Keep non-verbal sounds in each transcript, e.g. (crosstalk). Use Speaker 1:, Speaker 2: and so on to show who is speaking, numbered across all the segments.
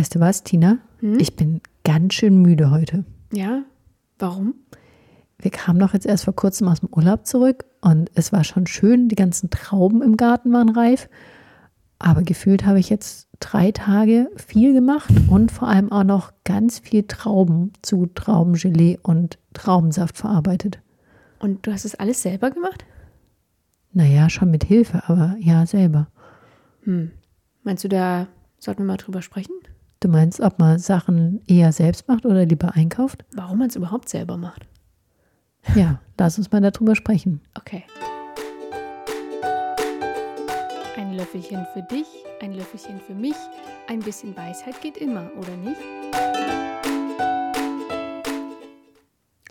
Speaker 1: Weißt du was, Tina?
Speaker 2: Hm?
Speaker 1: Ich bin ganz schön müde heute.
Speaker 2: Ja, warum?
Speaker 1: Wir kamen doch jetzt erst vor kurzem aus dem Urlaub zurück und es war schon schön, die ganzen Trauben im Garten waren reif. Aber gefühlt habe ich jetzt drei Tage viel gemacht und vor allem auch noch ganz viel Trauben zu Traubengelee und Traubensaft verarbeitet.
Speaker 2: Und du hast es alles selber gemacht?
Speaker 1: Naja, schon mit Hilfe, aber ja, selber.
Speaker 2: Hm. Meinst du, da sollten wir mal drüber sprechen?
Speaker 1: Du meinst, ob man Sachen eher selbst macht oder lieber einkauft?
Speaker 2: Warum man es überhaupt selber macht?
Speaker 1: Ja, lass uns mal darüber sprechen.
Speaker 2: Okay. Ein Löffelchen für dich, ein Löffelchen für mich. Ein bisschen Weisheit geht immer, oder nicht?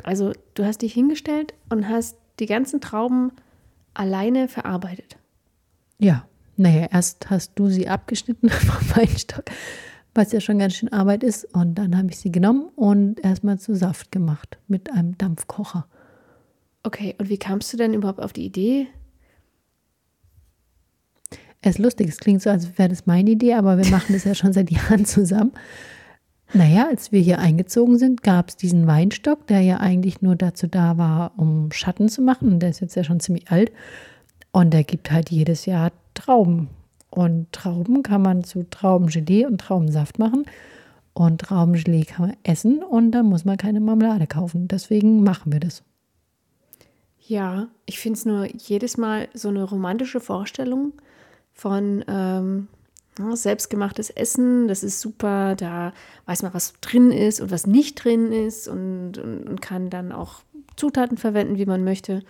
Speaker 2: Also, du hast dich hingestellt und hast die ganzen Trauben alleine verarbeitet.
Speaker 1: Ja, naja, erst hast du sie abgeschnitten (laughs) vom Weinstock, was ja schon ganz schön Arbeit ist. Und dann habe ich sie genommen und erstmal zu Saft gemacht mit einem Dampfkocher.
Speaker 2: Okay, und wie kamst du denn überhaupt auf die Idee?
Speaker 1: Es ist lustig, es klingt so, als wäre das meine Idee, aber wir machen das ja schon seit (laughs) Jahren zusammen. Naja, als wir hier eingezogen sind, gab es diesen Weinstock, der ja eigentlich nur dazu da war, um Schatten zu machen. Und der ist jetzt ja schon ziemlich alt. Und der gibt halt jedes Jahr Trauben. Und Trauben kann man zu Traubengelee und Traubensaft machen. Und Traubengelee kann man essen und dann muss man keine Marmelade kaufen. Deswegen machen wir das.
Speaker 2: Ja, ich finde es nur jedes Mal so eine romantische Vorstellung von ähm, selbstgemachtes Essen. Das ist super, da weiß man, was drin ist und was nicht drin ist und, und, und kann dann auch Zutaten verwenden, wie man möchte.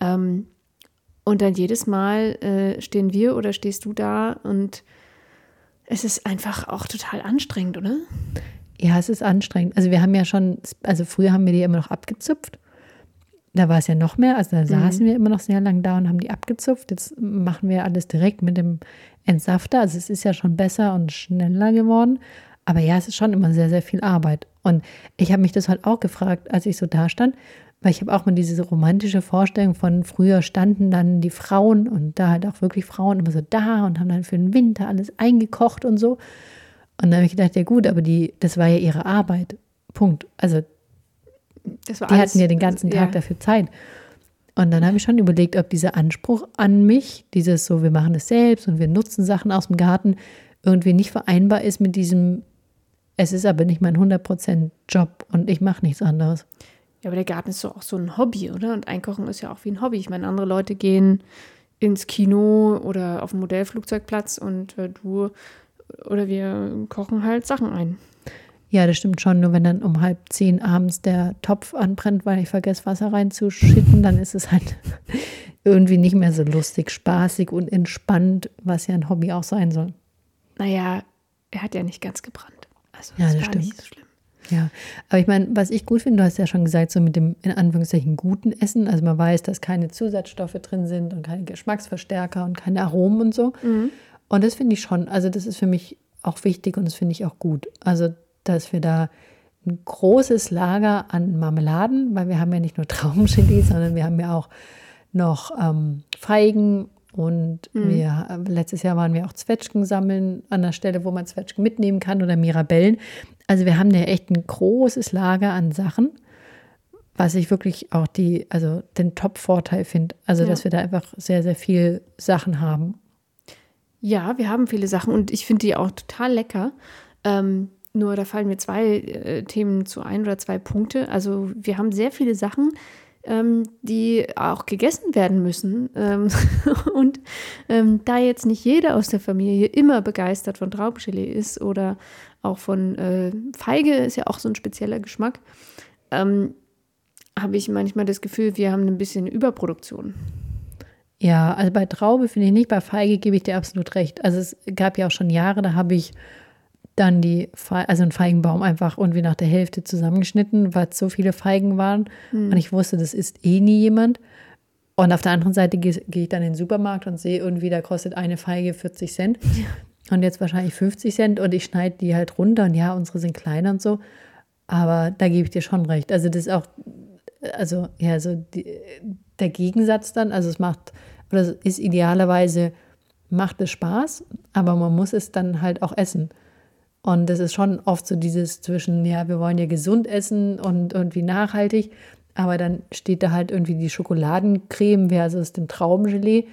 Speaker 2: Ähm, und dann jedes Mal äh, stehen wir oder stehst du da und es ist einfach auch total anstrengend, oder?
Speaker 1: Ja, es ist anstrengend. Also wir haben ja schon, also früher haben wir die immer noch abgezupft. Da war es ja noch mehr, also da saßen wir immer noch sehr lang da und haben die abgezupft. Jetzt machen wir alles direkt mit dem Entsafter. Also es ist ja schon besser und schneller geworden. Aber ja, es ist schon immer sehr, sehr viel Arbeit. Und ich habe mich das halt auch gefragt, als ich so da stand, weil ich habe auch mal diese romantische Vorstellung von früher standen dann die Frauen und da halt auch wirklich Frauen immer so da und haben dann für den Winter alles eingekocht und so. Und dann habe ich gedacht, ja gut, aber die, das war ja ihre Arbeit. Punkt. Also
Speaker 2: Das war
Speaker 1: die
Speaker 2: alles-
Speaker 1: hatten ja den ganzen Tag
Speaker 2: ja.
Speaker 1: dafür Zeit. Und dann habe ich schon überlegt, ob dieser Anspruch an mich, dieses so, wir machen es selbst und wir nutzen Sachen aus dem Garten, irgendwie nicht vereinbar ist mit diesem, es ist aber nicht mein 100% Job und ich mache nichts anderes.
Speaker 2: Ja, aber der Garten ist doch auch so ein Hobby, oder? Und Einkochen ist ja auch wie ein Hobby. Ich meine, andere Leute gehen ins Kino oder auf den Modellflugzeugplatz und äh, du oder wir kochen halt Sachen ein.
Speaker 1: Ja, das stimmt schon. Nur wenn dann um halb zehn abends der Topf anbrennt, weil ich vergesse, Wasser reinzuschütten, dann ist es halt (laughs) irgendwie nicht mehr so lustig, spaßig und entspannt, was ja ein Hobby auch sein soll.
Speaker 2: Naja, er hat ja nicht ganz gebrannt. Also
Speaker 1: Ja,
Speaker 2: das
Speaker 1: das
Speaker 2: war
Speaker 1: stimmt.
Speaker 2: nicht so schlimm.
Speaker 1: Ja, aber ich meine, was ich gut finde, du hast ja schon gesagt, so mit dem in Anführungszeichen guten Essen, also man weiß, dass keine Zusatzstoffe drin sind und keine Geschmacksverstärker und keine Aromen und so. Und das finde ich schon, also das ist für mich auch wichtig und das finde ich auch gut. Also, dass wir da ein großes Lager an Marmeladen, weil wir haben ja nicht nur (laughs) Traubengelee, sondern wir haben ja auch noch ähm, Feigen und wir, äh, letztes Jahr waren wir auch Zwetschgen sammeln an der Stelle, wo man Zwetschgen mitnehmen kann oder Mirabellen. Also wir haben ja echt ein großes Lager an Sachen, was ich wirklich auch die, also den Top-Vorteil finde. Also
Speaker 2: Ja.
Speaker 1: dass wir da einfach sehr, sehr viel Sachen haben.
Speaker 2: Ja, wir haben viele Sachen und ich finde die auch total lecker. Ähm, nur da fallen mir zwei äh, Themen zu ein oder zwei Punkte. Also wir haben sehr viele Sachen, ähm, die auch gegessen werden müssen. Ähm, (laughs) und ähm, da jetzt nicht jeder aus der Familie immer begeistert von Traubengelee ist oder auch von äh, Feige, ist ja auch so ein spezieller Geschmack, ähm, habe ich manchmal das Gefühl, wir haben ein bisschen Überproduktion.
Speaker 1: Ja, also bei Traube finde ich nicht, bei Feige gebe ich dir absolut recht. Also es gab ja auch schon Jahre, da habe ich dann die, Fe also einen Feigenbaum einfach irgendwie nach der Hälfte zusammengeschnitten, weil es so viele Feigen waren. Und ich wusste, das isst eh nie jemand. Und auf der anderen Seite gehe gehe ich dann in den Supermarkt und sehe irgendwie, da kostet eine Feige 40 Cent. Und jetzt wahrscheinlich 50 Cent und ich schneide die halt runter. Und ja, unsere sind kleiner und so. Aber da gebe ich dir schon recht. Also das ist auch, also ja, so die, der Gegensatz dann, also es macht, oder es ist idealerweise, macht es Spaß, aber man muss es dann halt auch essen. Und das ist schon oft so dieses zwischen, ja, wir wollen ja gesund essen und irgendwie nachhaltig, aber dann steht da halt irgendwie die Schokoladencreme versus dem Traubengelee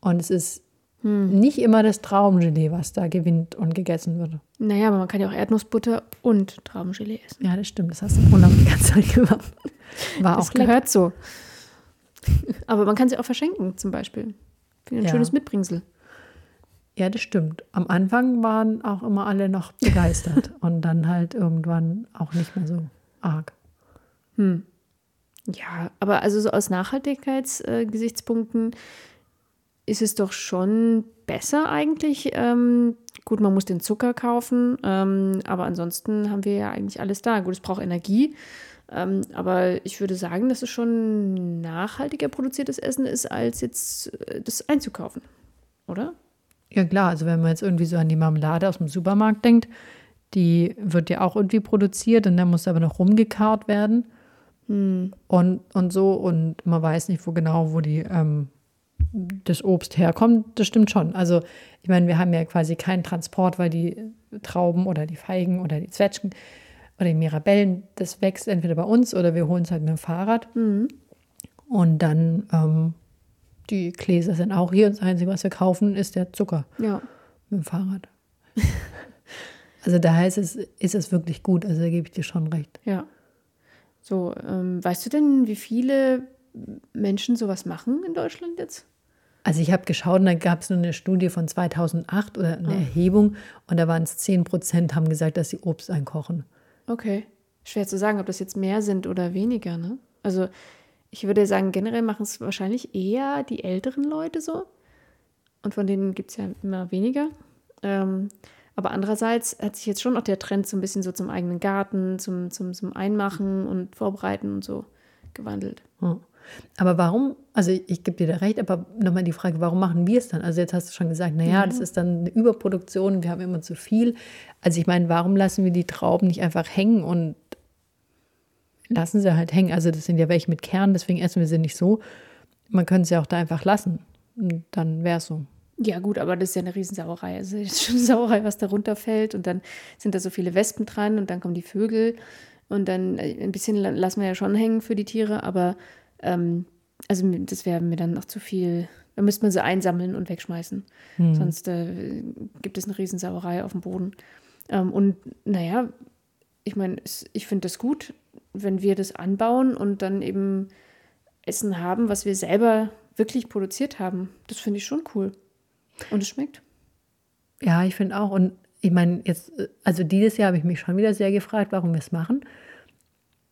Speaker 1: und es ist hm. nicht immer das Traubengelee, was da gewinnt und gegessen wird.
Speaker 2: Naja, aber man kann ja auch Erdnussbutter und Traubengelee essen.
Speaker 1: Ja, das stimmt, das hast du wunderbar die ganze Zeit gemacht.
Speaker 2: War das auch gehört lecker. so. (laughs) aber man kann sie auch verschenken zum Beispiel. Ein ja. schönes Mitbringsel.
Speaker 1: Ja, das stimmt. Am Anfang waren auch immer alle noch begeistert (laughs) und dann halt irgendwann auch nicht mehr so arg.
Speaker 2: Hm. Ja, aber also so aus Nachhaltigkeitsgesichtspunkten äh, ist es doch schon besser eigentlich. Ähm, gut, man muss den Zucker kaufen, ähm, aber ansonsten haben wir ja eigentlich alles da. Gut, es braucht Energie, ähm, aber ich würde sagen, dass es schon nachhaltiger produziertes Essen ist, als jetzt äh, das einzukaufen, oder?
Speaker 1: Ja klar, also wenn man jetzt irgendwie so an die Marmelade aus dem Supermarkt denkt, die wird ja auch irgendwie produziert und dann muss aber noch rumgekarrt werden. Hm. Und, und so, und man weiß nicht, wo genau, wo die ähm, das Obst herkommt. Das stimmt schon. Also, ich meine, wir haben ja quasi keinen Transport, weil die Trauben oder die Feigen oder die Zwetschgen oder die Mirabellen, das wächst entweder bei uns oder wir holen es halt mit dem Fahrrad. Mhm. Und dann ähm, die Gläser sind auch hier. Das Einzige, was wir kaufen, ist der Zucker.
Speaker 2: Ja.
Speaker 1: Mit dem Fahrrad. (laughs) also daher ist es, ist es wirklich gut. Also da gebe ich dir schon recht.
Speaker 2: Ja. So, ähm, weißt du denn, wie viele Menschen sowas machen in Deutschland jetzt?
Speaker 1: Also ich habe geschaut, da gab es nur eine Studie von 2008 oder eine oh. Erhebung und da waren es 10 Prozent, haben gesagt, dass sie Obst einkochen.
Speaker 2: Okay. Schwer zu sagen, ob das jetzt mehr sind oder weniger, ne? Also ich würde sagen, generell machen es wahrscheinlich eher die älteren Leute so. Und von denen gibt es ja immer weniger. Ähm, aber andererseits hat sich jetzt schon auch der Trend so ein bisschen so zum eigenen Garten, zum, zum, zum Einmachen und Vorbereiten und so gewandelt.
Speaker 1: Hm. Aber warum, also ich, ich gebe dir da recht, aber nochmal die Frage, warum machen wir es dann? Also jetzt hast du schon gesagt, naja, mhm. das ist dann eine Überproduktion, wir haben immer zu viel. Also ich meine, warum lassen wir die Trauben nicht einfach hängen und lassen sie halt hängen. Also das sind ja welche mit Kern, deswegen essen wir sie nicht so. Man könnte sie auch da einfach lassen. Und dann wäre es so.
Speaker 2: Ja, gut, aber das ist ja eine Riesensauerei. Also es ist schon eine (laughs) Sauerei, was da runterfällt. Und dann sind da so viele Wespen dran und dann kommen die Vögel. Und dann äh, ein bisschen lassen wir ja schon hängen für die Tiere, aber ähm, also das wäre mir dann noch zu viel. Da müsste man sie einsammeln und wegschmeißen. Hm. Sonst äh, gibt es eine Riesensauerei auf dem Boden. Ähm, und naja, ich meine, ich finde das gut, wenn wir das anbauen und dann eben Essen haben, was wir selber wirklich produziert haben. Das finde ich schon cool. Und es schmeckt.
Speaker 1: Ja, ich finde auch. Und ich meine, jetzt, also dieses Jahr habe ich mich schon wieder sehr gefragt, warum wir es machen.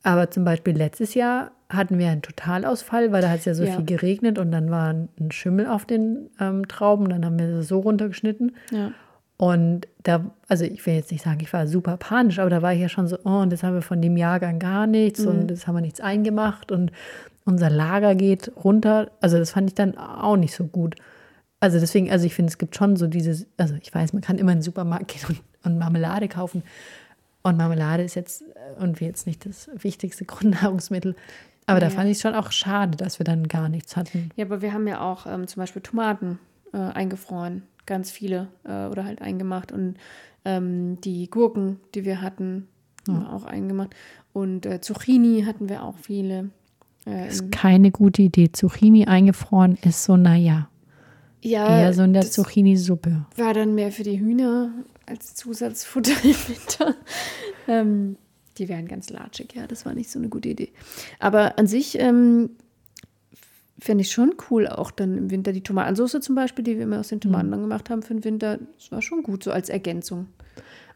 Speaker 1: Aber zum Beispiel letztes Jahr hatten wir einen Totalausfall, weil da hat es ja so ja. viel geregnet und dann war ein Schimmel auf den ähm, Trauben. Dann haben wir sie so runtergeschnitten. Ja. Und da, also ich will jetzt nicht sagen, ich war super panisch, aber da war ich ja schon so, oh, und das haben wir von dem Jahrgang gar nichts mhm. und das haben wir nichts eingemacht und unser Lager geht runter. Also das fand ich dann auch nicht so gut. Also deswegen, also ich finde, es gibt schon so dieses, also ich weiß, man kann immer in den Supermarkt gehen und, und Marmelade kaufen. Und Marmelade ist jetzt irgendwie jetzt nicht das wichtigste (laughs) Grundnahrungsmittel. Aber ja. da fand ich es schon auch schade, dass wir dann gar nichts hatten.
Speaker 2: Ja, aber wir haben ja auch ähm, zum Beispiel Tomaten äh, eingefroren ganz viele äh, oder halt eingemacht. Und ähm, die Gurken, die wir hatten, ja. auch eingemacht. Und äh, Zucchini hatten wir auch viele.
Speaker 1: Äh, ist keine gute Idee. Zucchini eingefroren ist so, naja.
Speaker 2: Ja.
Speaker 1: Eher so in der Zucchini-Suppe.
Speaker 2: War dann mehr für die Hühner als Zusatzfutter im Winter. ähm, die wären ganz latschig, ja, das war nicht so eine gute Idee. Aber an sich ähm, fände ich schon cool, auch dann im Winter die Tomatensauce zum Beispiel, die wir immer aus den Tomaten mhm. dann gemacht haben für den Winter. Das war schon gut, so als Ergänzung.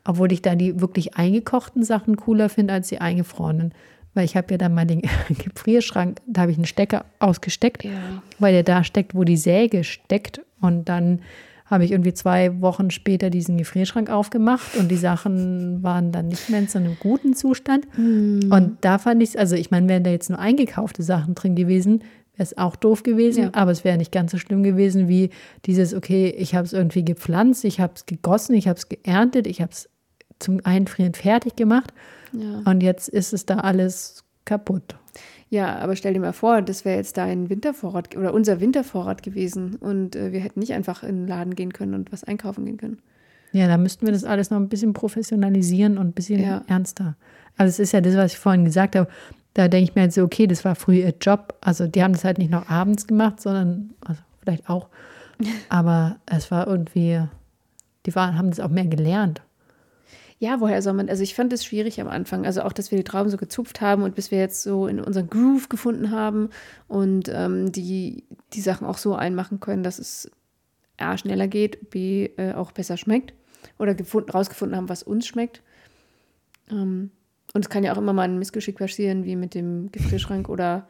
Speaker 1: Obwohl ich da die wirklich eingekochten Sachen cooler finde als die eingefrorenen. Weil ich habe ja dann mal den (laughs) Gefrierschrank, da habe ich einen Stecker ausgesteckt, ja. weil der da steckt, wo die Säge steckt. Und dann habe ich irgendwie zwei Wochen später diesen Gefrierschrank aufgemacht und die Sachen waren dann nicht mehr in so einem guten Zustand. Mm. Und da fand ich es, also ich meine, wären da jetzt nur eingekaufte Sachen drin gewesen, wäre es auch doof gewesen, ja. aber es wäre nicht ganz so schlimm gewesen wie dieses, okay, ich habe es irgendwie gepflanzt, ich habe es gegossen, ich habe es geerntet, ich habe es zum Einfrieren fertig gemacht ja. und jetzt ist es da alles kaputt.
Speaker 2: Ja, aber stell dir mal vor, das wäre jetzt dein Wintervorrat oder unser Wintervorrat gewesen und äh, wir hätten nicht einfach in den Laden gehen können und was einkaufen gehen können.
Speaker 1: Ja, da müssten wir das alles noch ein bisschen professionalisieren und ein bisschen
Speaker 2: Ja.
Speaker 1: ernster. Also es ist ja das, was ich vorhin gesagt habe. Da denke ich mir halt so, okay, das war früher ihr Job. Also die haben das halt nicht noch abends gemacht, sondern, also vielleicht auch. (laughs) Aber es war irgendwie, die waren, haben das auch mehr gelernt.
Speaker 2: Ja, woher soll man, also ich fand es schwierig am Anfang, also auch, dass wir die Trauben so gezupft haben und bis wir jetzt so in unseren Groove gefunden haben und ähm, die, die Sachen auch so einmachen können, dass es A, schneller geht, B, äh, auch besser schmeckt oder gefunden, rausgefunden haben, was uns schmeckt. Ähm, und es kann ja auch immer mal ein Missgeschick passieren, wie mit dem Gefrierschrank oder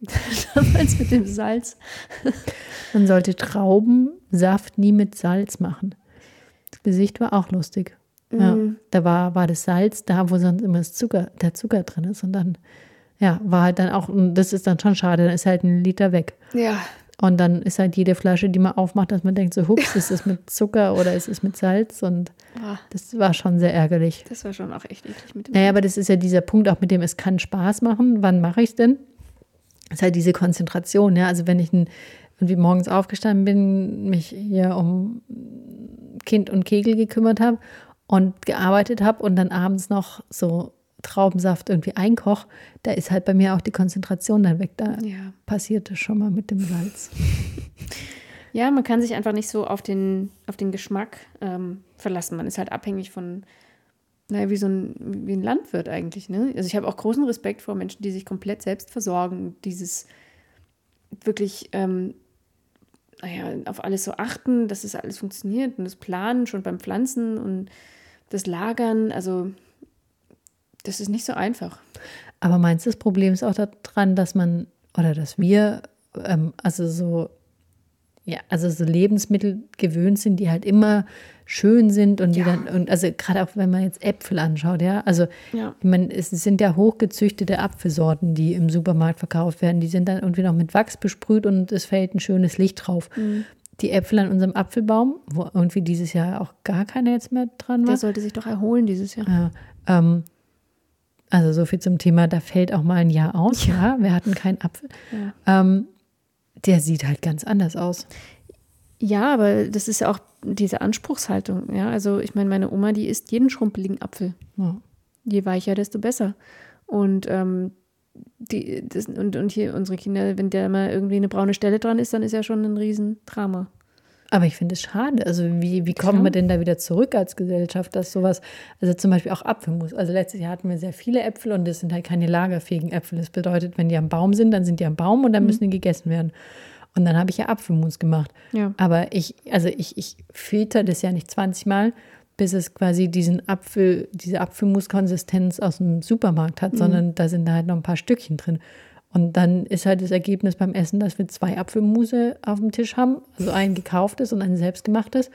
Speaker 2: (laughs) damals mit dem Salz.
Speaker 1: Man sollte Traubensaft nie mit Salz machen. Das Gesicht war auch lustig. Ja,
Speaker 2: Mhm.
Speaker 1: da war, war das Salz da, wo sonst immer das Zucker, der Zucker drin ist. Und dann, ja, war halt dann auch, und das ist dann schon schade, dann ist halt ein Liter weg.
Speaker 2: Ja,
Speaker 1: Und dann ist halt jede Flasche, die man aufmacht, dass man denkt, so, hups, ist es mit Zucker oder ist es mit Salz? Und
Speaker 2: Ah,
Speaker 1: das war schon sehr ärgerlich.
Speaker 2: das war schon auch echt eklig mit dem
Speaker 1: Naja, aber das ist ja dieser Punkt auch mit dem, es kann Spaß machen. Wann mache ich es denn? Das ist halt diese Konzentration, ja. Also wenn ich ein, irgendwie morgens aufgestanden bin, mich hier um Kind und Kegel gekümmert habe und gearbeitet habe und dann abends noch so Traubensaft irgendwie einkoch, da ist halt bei mir auch die Konzentration dann weg. Da
Speaker 2: Ja.
Speaker 1: passiert das schon mal mit dem Salz. (laughs)
Speaker 2: Ja, man kann sich einfach nicht so auf den, auf den Geschmack ähm, verlassen. Man ist halt abhängig von, naja, wie so ein, wie ein Landwirt eigentlich. Ne? Also ich habe auch großen Respekt vor Menschen, die sich komplett selbst versorgen, dieses wirklich, ähm, naja, auf alles so achten, dass es alles funktioniert und das Planen schon beim Pflanzen und das Lagern. Also das ist nicht so einfach.
Speaker 1: Aber meinst du, das Problem ist auch daran, dass man oder dass wir, ähm, also so, ja, also so Lebensmittel gewöhnt sind, die halt immer schön sind und die
Speaker 2: Ja.
Speaker 1: dann, und also gerade auch wenn man jetzt Äpfel anschaut, ja, also
Speaker 2: Ja.
Speaker 1: ich meine, es sind ja hochgezüchtete Apfelsorten, die im Supermarkt verkauft werden. Die sind dann irgendwie noch mit Wachs besprüht und es fällt ein schönes Licht drauf.
Speaker 2: Mhm.
Speaker 1: Die Äpfel an unserem Apfelbaum, wo irgendwie dieses Jahr auch gar keiner jetzt mehr dran war.
Speaker 2: Der sollte sich doch erholen dieses Jahr.
Speaker 1: Ja, ähm, also so viel zum Thema, da fällt auch mal ein Jahr aus. Ja, wir hatten keinen Apfel. Ähm, der sieht halt ganz anders aus.
Speaker 2: Ja, aber das ist ja auch diese Anspruchshaltung. Ja, also ich meine, meine Oma, die isst jeden schrumpeligen Apfel.
Speaker 1: Ja.
Speaker 2: Je weicher, desto besser. Und ähm, die, das, und, und hier unsere Kinder, wenn da mal irgendwie eine braune Stelle dran ist, dann ist ja schon ein Riesendrama.
Speaker 1: Aber ich finde es schade. Also wie, wie kommen wir denn da wieder zurück als Gesellschaft, dass sowas, also zum Beispiel auch Apfelmus. Also letztes Jahr hatten wir sehr viele Äpfel und das sind halt keine lagerfähigen Äpfel. Das bedeutet, wenn die am Baum sind, dann sind die am Baum und dann müssen die gegessen werden. Und dann habe ich ja Apfelmus gemacht.
Speaker 2: Ja.
Speaker 1: Aber ich, also ich, ich filter das ja nicht 20 Mal, bis es quasi diesen Apfel, diese Apfelmus-Konsistenz aus dem Supermarkt hat, sondern da sind da halt noch ein paar Stückchen drin. Und dann ist halt das Ergebnis beim Essen, dass wir zwei Apfelmuse auf dem Tisch haben, also ein gekauftes und ein selbstgemachtes.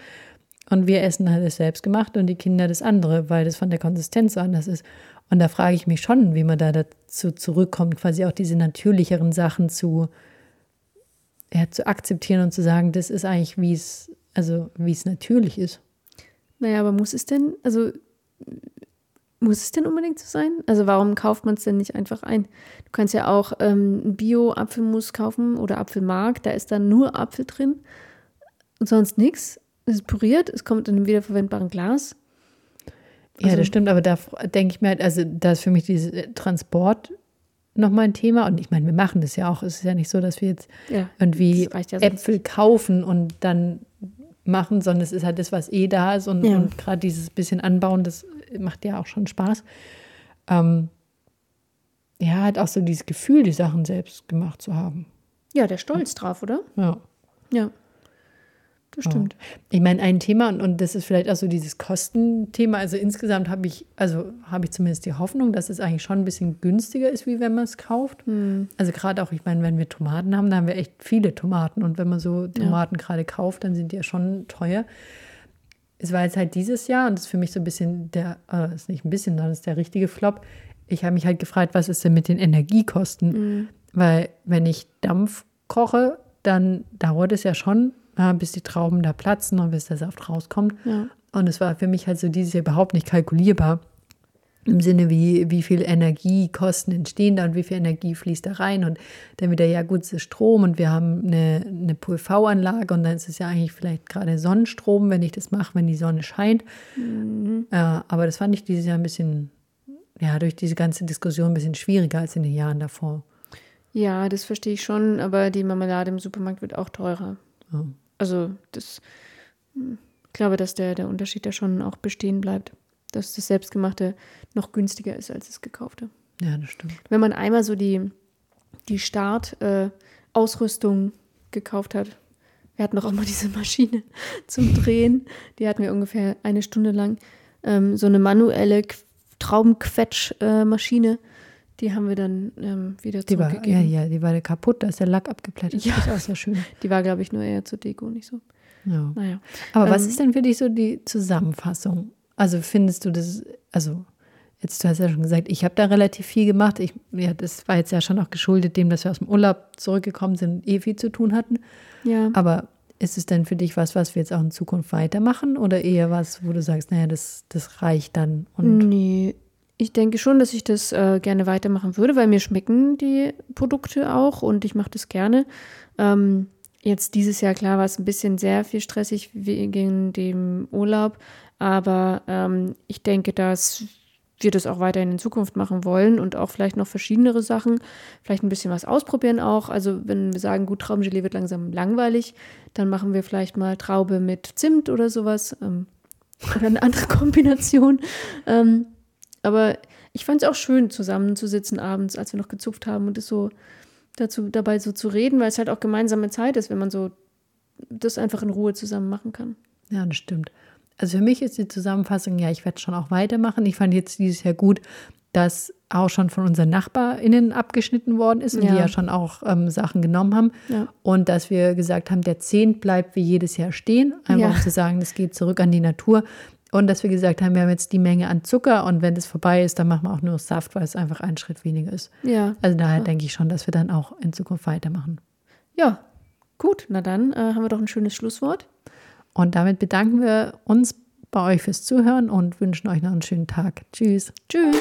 Speaker 1: Und wir essen halt das selbstgemachte und die Kinder das andere, weil das von der Konsistenz so anders ist. Und da frage ich mich schon, wie man da dazu zurückkommt, quasi auch diese natürlicheren Sachen zu, ja, zu akzeptieren und zu sagen, das ist eigentlich, wie es, also wie es natürlich ist.
Speaker 2: Naja, aber muss es denn, also muss es denn unbedingt so sein? Also warum kauft man es denn nicht einfach ein? Du kannst ja auch ähm, Bio-Apfelmus kaufen oder Apfelmark, da ist dann nur Apfel drin und sonst nichts. Es ist püriert, es kommt in einem wiederverwendbaren Glas.
Speaker 1: Ja,
Speaker 2: Also-
Speaker 1: das stimmt, aber da denke ich mir halt, also da ist für mich dieses äh, Transport nochmal ein Thema. Und ich meine, wir machen das ja auch. Es ist ja nicht so, dass wir jetzt
Speaker 2: Ja,
Speaker 1: irgendwie
Speaker 2: ja.
Speaker 1: Äpfel kaufen und dann machen, sondern es ist halt das, was eh da ist. Und,
Speaker 2: Ja.
Speaker 1: und gerade dieses bisschen Anbauen, das macht ja auch schon Spaß. Ähm, ja, halt auch so dieses Gefühl, die Sachen selbst gemacht zu haben.
Speaker 2: Ja, der Stolz drauf, oder?
Speaker 1: Ja.
Speaker 2: Ja. Das stimmt.
Speaker 1: Ich meine, ein Thema, und, und das ist vielleicht auch so dieses Kostenthema. Also insgesamt habe ich, also habe ich zumindest die Hoffnung, dass es eigentlich schon ein bisschen günstiger ist, wie wenn man es kauft. Also gerade auch, ich meine, wenn wir Tomaten haben, dann haben wir echt viele Tomaten. Und wenn man so Tomaten gerade kauft, dann sind die ja schon teuer. Es war jetzt halt dieses Jahr, und das ist für mich so ein bisschen der, äh, ist nicht ein bisschen, sondern ist der richtige Flop. Ich habe mich halt gefragt, was ist denn mit den Energiekosten? Weil wenn ich Dampf koche, dann dauert es ja schon, ja, bis die Trauben da platzen und bis der Saft rauskommt.
Speaker 2: Ja.
Speaker 1: Und es war für mich halt so dieses Jahr überhaupt nicht kalkulierbar. Im Sinne, wie, wie viel Energiekosten entstehen da und wie viel Energie fließt da rein. Und dann wieder, ja gut, es ist Strom und wir haben eine, eine PV-Anlage und dann ist es ja eigentlich vielleicht gerade Sonnenstrom, wenn ich das mache, wenn die Sonne scheint. Mhm. Äh, aber das fand ich dieses Jahr ein bisschen, ja, durch diese ganze Diskussion ein bisschen schwieriger als in den Jahren davor.
Speaker 2: Ja, das verstehe ich schon, aber die Marmelade im Supermarkt wird auch teurer. Oh. Also das, hm, ich glaube, dass der, der Unterschied da schon auch bestehen bleibt dass das Selbstgemachte noch günstiger ist als das Gekaufte.
Speaker 1: Ja, das stimmt.
Speaker 2: Wenn man einmal so die, die Start-Ausrüstung äh, gekauft hat, wir hatten doch auch mal diese Maschine (laughs) zum Drehen, die hatten wir ungefähr eine Stunde lang. Ähm, so eine manuelle Traubenquetsch-Maschine, äh, die haben wir dann ähm, wieder
Speaker 1: die zurückgegeben. War, ja, ja, die war kaputt, da ist der Lack abgeplättet.
Speaker 2: Ja. Das ist auch sehr schön. (laughs) Die war, glaube ich, nur eher zur Deko, nicht so.
Speaker 1: Ja. Naja. Aber ähm, was ist denn für dich so die Zusammenfassung also findest du das, also jetzt, du hast ja schon gesagt, ich habe da relativ viel gemacht. Ich, ja, das war jetzt ja schon auch geschuldet dem, dass wir aus dem Urlaub zurückgekommen sind und eh viel zu tun hatten.
Speaker 2: Ja.
Speaker 1: Aber ist es denn für dich was, was wir jetzt auch in Zukunft weitermachen oder eher was, wo du sagst, naja, das, das reicht dann?
Speaker 2: Und nee, ich denke schon, dass ich das äh, gerne weitermachen würde, weil mir schmecken die Produkte auch und ich mache das gerne. Ähm, jetzt dieses Jahr, klar, war es ein bisschen sehr viel stressig wegen dem Urlaub. Aber ähm, ich denke, dass wir das auch weiterhin in Zukunft machen wollen und auch vielleicht noch verschiedenere Sachen, vielleicht ein bisschen was ausprobieren auch. Also wenn wir sagen, gut, Traubengelee wird langsam langweilig, dann machen wir vielleicht mal Traube mit Zimt oder sowas ähm, oder eine andere (laughs) Kombination. Ähm, aber ich fand es auch schön, zusammenzusitzen abends, als wir noch gezupft haben und es so dazu dabei so zu reden, weil es halt auch gemeinsame Zeit ist, wenn man so das einfach in Ruhe zusammen machen kann.
Speaker 1: Ja, das stimmt. Also für mich ist die Zusammenfassung, ja, ich werde schon auch weitermachen. Ich fand jetzt dieses Jahr gut, dass auch schon von unseren NachbarInnen abgeschnitten worden ist und ja. die ja schon auch ähm, Sachen genommen haben. Ja. Und dass wir gesagt haben, der Zehnt bleibt wie jedes Jahr stehen, einfach ja. um zu sagen, es geht zurück an die Natur. Und dass wir gesagt haben, wir haben jetzt die Menge an Zucker und wenn das vorbei ist, dann machen wir auch nur Saft, weil es einfach ein Schritt weniger ist.
Speaker 2: Ja.
Speaker 1: Also daher denke ich schon, dass wir dann auch in Zukunft weitermachen.
Speaker 2: Ja, gut. Na dann äh, haben wir doch ein schönes Schlusswort.
Speaker 1: Und damit bedanken wir uns bei euch fürs Zuhören und wünschen euch noch einen schönen Tag. Tschüss.
Speaker 2: Tschüss.